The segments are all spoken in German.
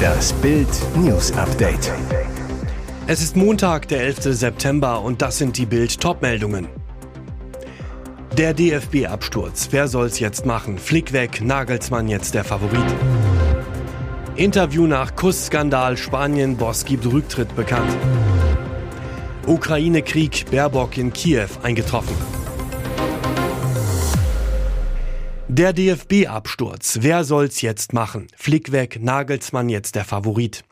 Das Bild News Update. Es ist Montag, der 11. September und das sind die Bild Topmeldungen. Der DFB-Absturz. Wer soll's jetzt machen? Flick weg, Nagelsmann jetzt der Favorit. Interview nach Kussskandal. Spanien, Boss gibt Rücktritt bekannt. Ukraine-Krieg. Baerbock in Kiew eingetroffen. Der DFB-Absturz. Wer soll's jetzt machen? Flick weg, Nagelsmann jetzt der Favorit.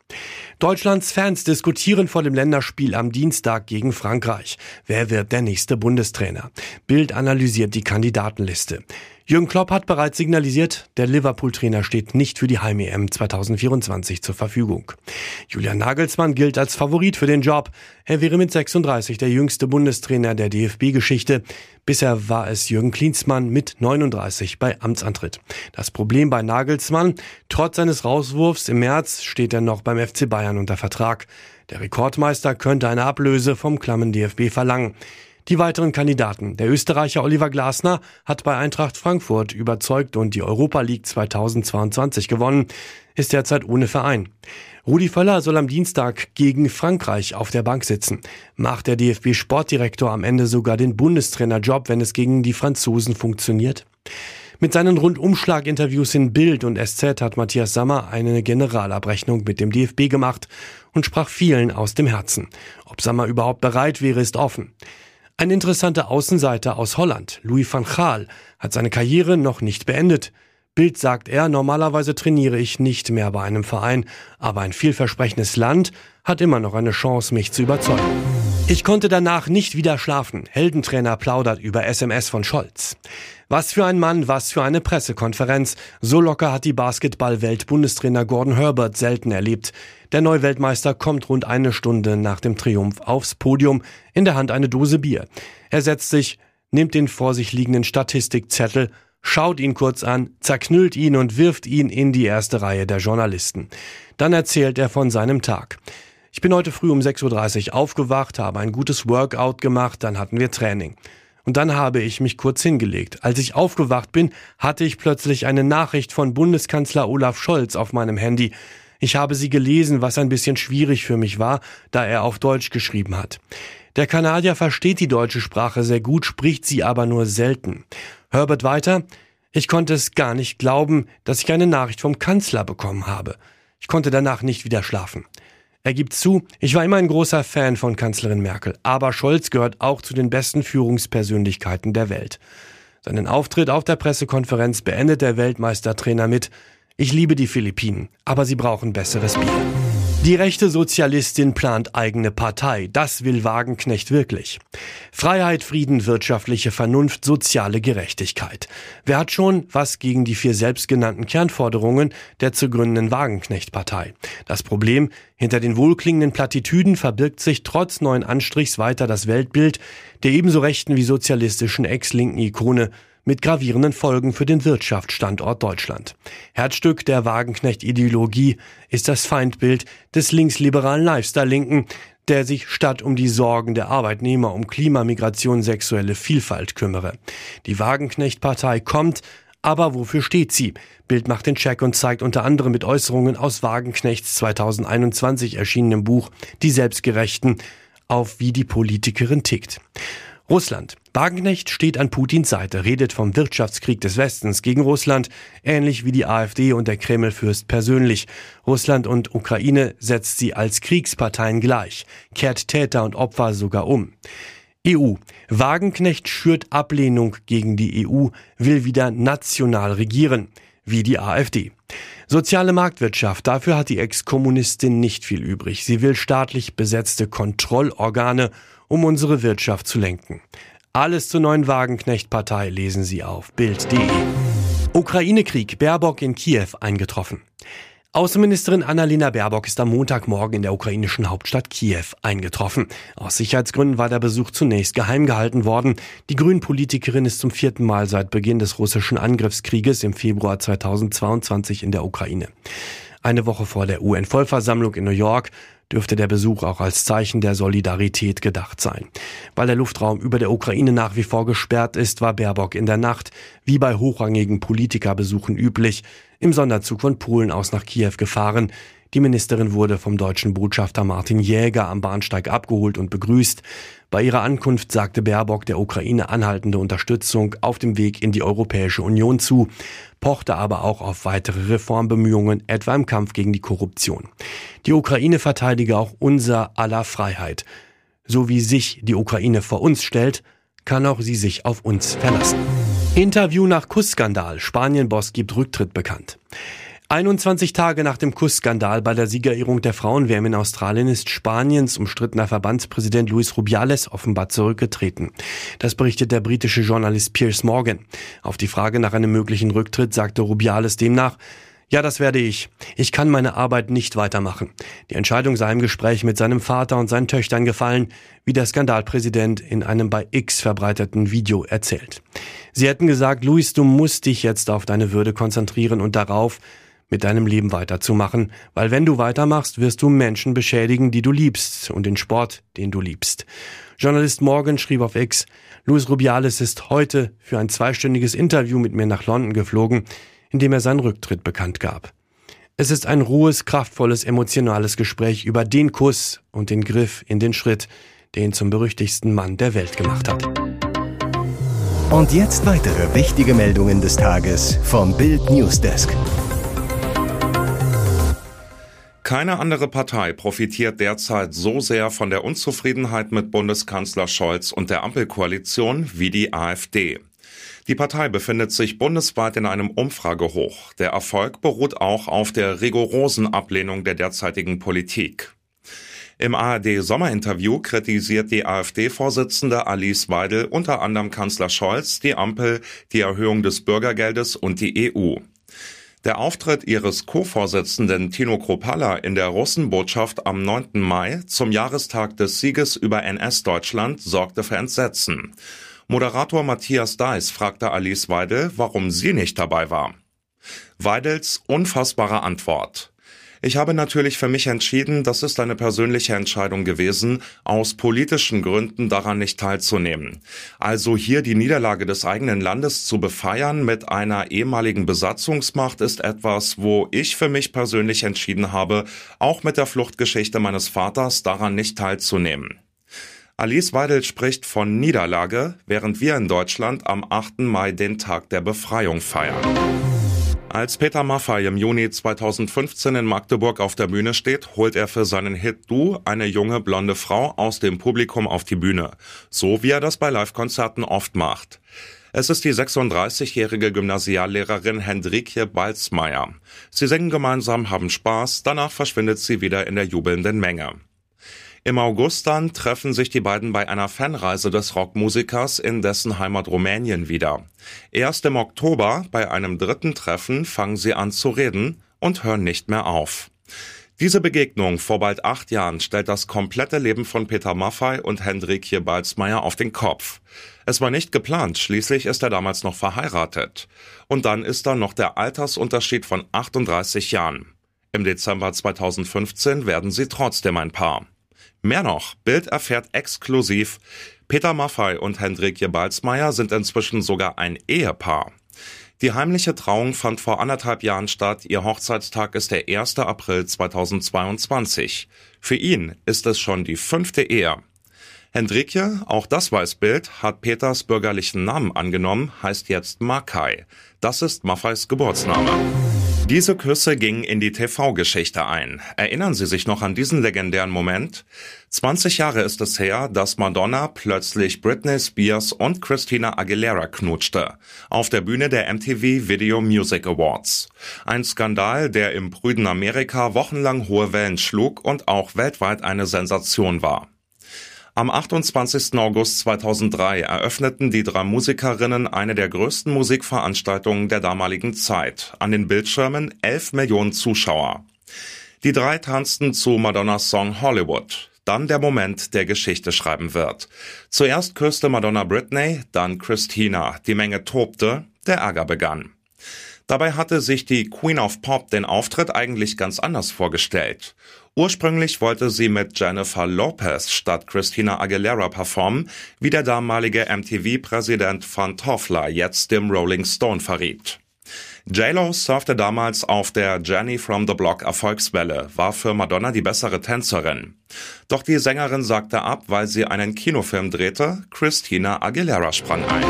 Deutschlands Fans diskutieren vor dem Länderspiel am Dienstag gegen Frankreich. Wer wird der nächste Bundestrainer? Bild analysiert die Kandidatenliste. Jürgen Klopp hat bereits signalisiert, der Liverpool-Trainer steht nicht für die Heim-EM 2024 zur Verfügung. Julian Nagelsmann gilt als Favorit für den Job. Er wäre mit 36 der jüngste Bundestrainer der DFB-Geschichte. Bisher war es Jürgen Klinsmann mit 39 bei Amtsantritt. Das Problem bei Nagelsmann, trotz seines Rauswurfs im März steht er noch beim FC Bayern unter Vertrag. Der Rekordmeister könnte eine Ablöse vom klammen DFB verlangen. Die weiteren Kandidaten. Der Österreicher Oliver Glasner hat bei Eintracht Frankfurt überzeugt und die Europa League 2022 gewonnen, ist derzeit ohne Verein. Rudi Völler soll am Dienstag gegen Frankreich auf der Bank sitzen. Macht der DFB-Sportdirektor am Ende sogar den Bundestrainerjob, wenn es gegen die Franzosen funktioniert? Mit seinen Rundumschlag-Interviews in Bild und SZ hat Matthias Sammer eine Generalabrechnung mit dem DFB gemacht und sprach vielen aus dem Herzen. Ob Sammer überhaupt bereit wäre, ist offen. Ein interessanter Außenseiter aus Holland, Louis van Gaal, hat seine Karriere noch nicht beendet. Bild sagt er, normalerweise trainiere ich nicht mehr bei einem Verein, aber ein vielversprechendes Land hat immer noch eine Chance, mich zu überzeugen. Ich konnte danach nicht wieder schlafen. Heldentrainer plaudert über SMS von Scholz. Was für ein Mann, was für eine Pressekonferenz. So locker hat die Basketball-Welt-Bundestrainer Gordon Herbert selten erlebt. Der Neuweltmeister kommt rund eine Stunde nach dem Triumph aufs Podium, in der Hand eine Dose Bier. Er setzt sich, nimmt den vor sich liegenden Statistikzettel, schaut ihn kurz an, zerknüllt ihn und wirft ihn in die erste Reihe der Journalisten. Dann erzählt er von seinem Tag. Ich bin heute früh um 6.30 Uhr aufgewacht, habe ein gutes Workout gemacht, dann hatten wir Training. Und dann habe ich mich kurz hingelegt. Als ich aufgewacht bin, hatte ich plötzlich eine Nachricht von Bundeskanzler Olaf Scholz auf meinem Handy. Ich habe sie gelesen, was ein bisschen schwierig für mich war, da er auf Deutsch geschrieben hat. Der Kanadier versteht die deutsche Sprache sehr gut, spricht sie aber nur selten. Herbert weiter, ich konnte es gar nicht glauben, dass ich eine Nachricht vom Kanzler bekommen habe. Ich konnte danach nicht wieder schlafen. Er gibt zu, ich war immer ein großer Fan von Kanzlerin Merkel, aber Scholz gehört auch zu den besten Führungspersönlichkeiten der Welt. Seinen Auftritt auf der Pressekonferenz beendet der Weltmeistertrainer mit Ich liebe die Philippinen, aber sie brauchen besseres Bier. Die rechte Sozialistin plant eigene Partei. Das will Wagenknecht wirklich. Freiheit, Frieden, wirtschaftliche Vernunft, soziale Gerechtigkeit. Wer hat schon was gegen die vier selbstgenannten Kernforderungen der zu gründenden Wagenknecht-Partei? Das Problem, hinter den wohlklingenden Plattitüden verbirgt sich trotz neuen Anstrichs weiter das Weltbild der ebenso rechten wie sozialistischen ex-linken Ikone mit gravierenden Folgen für den Wirtschaftsstandort Deutschland. Herzstück der Wagenknecht-Ideologie ist das Feindbild des linksliberalen Lifestyle-Linken, der sich statt um die Sorgen der Arbeitnehmer um Klimamigration, sexuelle Vielfalt kümmere. Die Wagenknecht-Partei kommt, aber wofür steht sie? Bild macht den Check und zeigt unter anderem mit Äußerungen aus Wagenknechts 2021 erschienenem Buch Die Selbstgerechten auf, wie die Politikerin tickt. Russland. Wagenknecht steht an Putins Seite, redet vom Wirtschaftskrieg des Westens gegen Russland, ähnlich wie die AfD und der Kremlfürst persönlich. Russland und Ukraine setzt sie als Kriegsparteien gleich, kehrt Täter und Opfer sogar um. EU. Wagenknecht schürt Ablehnung gegen die EU, will wieder national regieren, wie die AfD. Soziale Marktwirtschaft, dafür hat die Ex-Kommunistin nicht viel übrig. Sie will staatlich besetzte Kontrollorgane um unsere Wirtschaft zu lenken. Alles zur neuen Wagenknecht-Partei lesen Sie auf Bild.de. Ukraine-Krieg, Baerbock in Kiew eingetroffen. Außenministerin Annalena Baerbock ist am Montagmorgen in der ukrainischen Hauptstadt Kiew eingetroffen. Aus Sicherheitsgründen war der Besuch zunächst geheim gehalten worden. Die Grünen-Politikerin ist zum vierten Mal seit Beginn des russischen Angriffskrieges im Februar 2022 in der Ukraine. Eine Woche vor der UN-Vollversammlung in New York dürfte der Besuch auch als Zeichen der Solidarität gedacht sein. Weil der Luftraum über der Ukraine nach wie vor gesperrt ist, war Baerbock in der Nacht, wie bei hochrangigen Politikerbesuchen üblich, im Sonderzug von Polen aus nach Kiew gefahren. Die Ministerin wurde vom deutschen Botschafter Martin Jäger am Bahnsteig abgeholt und begrüßt. Bei ihrer Ankunft sagte Baerbock der Ukraine anhaltende Unterstützung auf dem Weg in die Europäische Union zu, pochte aber auch auf weitere Reformbemühungen, etwa im Kampf gegen die Korruption. Die Ukraine verteidige auch unser aller Freiheit. So wie sich die Ukraine vor uns stellt, kann auch sie sich auf uns verlassen. Interview nach Kussskandal. Spanien-Boss gibt Rücktritt bekannt. 21 Tage nach dem Kussskandal bei der Siegerehrung der Frauenwärme in Australien ist Spaniens umstrittener Verbandspräsident Luis Rubiales offenbar zurückgetreten. Das berichtet der britische Journalist Piers Morgan. Auf die Frage nach einem möglichen Rücktritt sagte Rubiales demnach, ja, das werde ich. Ich kann meine Arbeit nicht weitermachen. Die Entscheidung sei im Gespräch mit seinem Vater und seinen Töchtern gefallen, wie der Skandalpräsident in einem bei X verbreiteten Video erzählt. Sie hätten gesagt, Luis, du musst dich jetzt auf deine Würde konzentrieren und darauf, mit deinem Leben weiterzumachen, weil wenn du weitermachst, wirst du Menschen beschädigen, die du liebst und den Sport, den du liebst. Journalist Morgan schrieb auf X, Luis Rubiales ist heute für ein zweistündiges Interview mit mir nach London geflogen, in dem er seinen Rücktritt bekannt gab. Es ist ein ruhes, kraftvolles, emotionales Gespräch über den Kuss und den Griff in den Schritt, der ihn zum berüchtigsten Mann der Welt gemacht hat. Und jetzt weitere wichtige Meldungen des Tages vom Bild Newsdesk. Keine andere Partei profitiert derzeit so sehr von der Unzufriedenheit mit Bundeskanzler Scholz und der Ampelkoalition wie die AfD. Die Partei befindet sich bundesweit in einem Umfragehoch. Der Erfolg beruht auch auf der rigorosen Ablehnung der derzeitigen Politik. Im ARD-Sommerinterview kritisiert die AfD-Vorsitzende Alice Weidel unter anderem Kanzler Scholz, die Ampel, die Erhöhung des Bürgergeldes und die EU. Der Auftritt ihres Co-Vorsitzenden Tino Kropala in der Russenbotschaft am 9. Mai zum Jahrestag des Sieges über NS-Deutschland sorgte für Entsetzen. Moderator Matthias Deiss fragte Alice Weidel, warum sie nicht dabei war. Weidels unfassbare Antwort. Ich habe natürlich für mich entschieden, das ist eine persönliche Entscheidung gewesen, aus politischen Gründen daran nicht teilzunehmen. Also hier die Niederlage des eigenen Landes zu befeiern mit einer ehemaligen Besatzungsmacht ist etwas, wo ich für mich persönlich entschieden habe, auch mit der Fluchtgeschichte meines Vaters daran nicht teilzunehmen. Alice Weidel spricht von Niederlage, während wir in Deutschland am 8. Mai den Tag der Befreiung feiern. Als Peter Maffay im Juni 2015 in Magdeburg auf der Bühne steht, holt er für seinen Hit Du eine junge blonde Frau aus dem Publikum auf die Bühne. So wie er das bei Live-Konzerten oft macht. Es ist die 36-jährige Gymnasiallehrerin Hendrikje Balzmeier. Sie singen gemeinsam, haben Spaß, danach verschwindet sie wieder in der jubelnden Menge. Im August dann treffen sich die beiden bei einer Fanreise des Rockmusikers in dessen Heimat Rumänien wieder. Erst im Oktober, bei einem dritten Treffen, fangen sie an zu reden und hören nicht mehr auf. Diese Begegnung vor bald acht Jahren stellt das komplette Leben von Peter Maffay und Hendrikje Balzmeier auf den Kopf. Es war nicht geplant, schließlich ist er damals noch verheiratet. Und dann ist da noch der Altersunterschied von 38 Jahren. Im Dezember 2015 werden sie trotzdem ein Paar. Mehr noch, Bild erfährt exklusiv, Peter Maffei und Hendrik Jebalsmeier sind inzwischen sogar ein Ehepaar. Die heimliche Trauung fand vor anderthalb Jahren statt. Ihr Hochzeitstag ist der 1. April 2022. Für ihn ist es schon die fünfte Ehe. Hendrikje, auch das weiß Bild, hat Peters bürgerlichen Namen angenommen, heißt jetzt Makai. Das ist Maffeis Geburtsname. Diese Küsse gingen in die TV-Geschichte ein. Erinnern Sie sich noch an diesen legendären Moment? 20 Jahre ist es her, dass Madonna plötzlich Britney Spears und Christina Aguilera knutschte. Auf der Bühne der MTV Video Music Awards. Ein Skandal, der im prüden Amerika wochenlang hohe Wellen schlug und auch weltweit eine Sensation war. Am 28. August 2003 eröffneten die drei Musikerinnen eine der größten Musikveranstaltungen der damaligen Zeit. An den Bildschirmen 11 Millionen Zuschauer. Die drei tanzten zu Madonnas Song Hollywood. Dann der Moment, der Geschichte schreiben wird. Zuerst küsste Madonna Britney, dann Christina. Die Menge tobte, der Ärger begann. Dabei hatte sich die Queen of Pop den Auftritt eigentlich ganz anders vorgestellt. Ursprünglich wollte sie mit Jennifer Lopez statt Christina Aguilera performen, wie der damalige MTV-Präsident Van Toffler jetzt dem Rolling Stone verriet. J-Lo surfte damals auf der Jenny from the Block Erfolgswelle, war für Madonna die bessere Tänzerin. Doch die Sängerin sagte ab, weil sie einen Kinofilm drehte, Christina Aguilera sprang ein.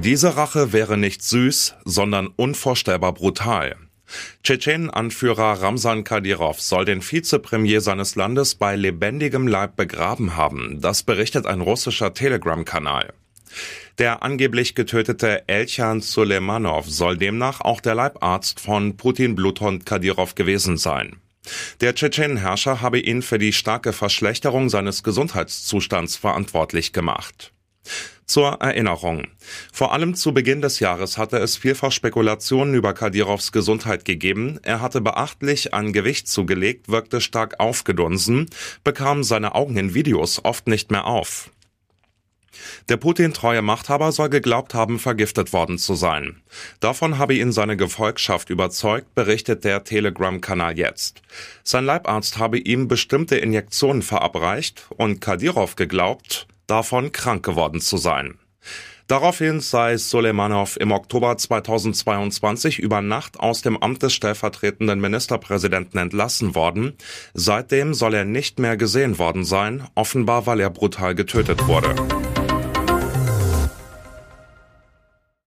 Diese Rache wäre nicht süß, sondern unvorstellbar brutal. Tschetschenen-Anführer Ramsan Kadyrov soll den Vizepremier seines Landes bei lebendigem Leib begraben haben. Das berichtet ein russischer Telegram-Kanal. Der angeblich getötete Elchan Suleimanov soll demnach auch der Leibarzt von Putin Bluthund Kadyrov gewesen sein. Der Tschetschenen-Herrscher habe ihn für die starke Verschlechterung seines Gesundheitszustands verantwortlich gemacht. Zur Erinnerung. Vor allem zu Beginn des Jahres hatte es vielfach Spekulationen über Kadirovs Gesundheit gegeben. Er hatte beachtlich an Gewicht zugelegt, wirkte stark aufgedunsen, bekam seine Augen in Videos oft nicht mehr auf. Der Putin-treue Machthaber soll geglaubt haben, vergiftet worden zu sein. Davon habe ihn seine Gefolgschaft überzeugt, berichtet der Telegram-Kanal jetzt. Sein Leibarzt habe ihm bestimmte Injektionen verabreicht und Kadyrov geglaubt, davon krank geworden zu sein. Daraufhin sei Soleimanov im Oktober 2022 über Nacht aus dem Amt des stellvertretenden Ministerpräsidenten entlassen worden. Seitdem soll er nicht mehr gesehen worden sein, offenbar weil er brutal getötet wurde.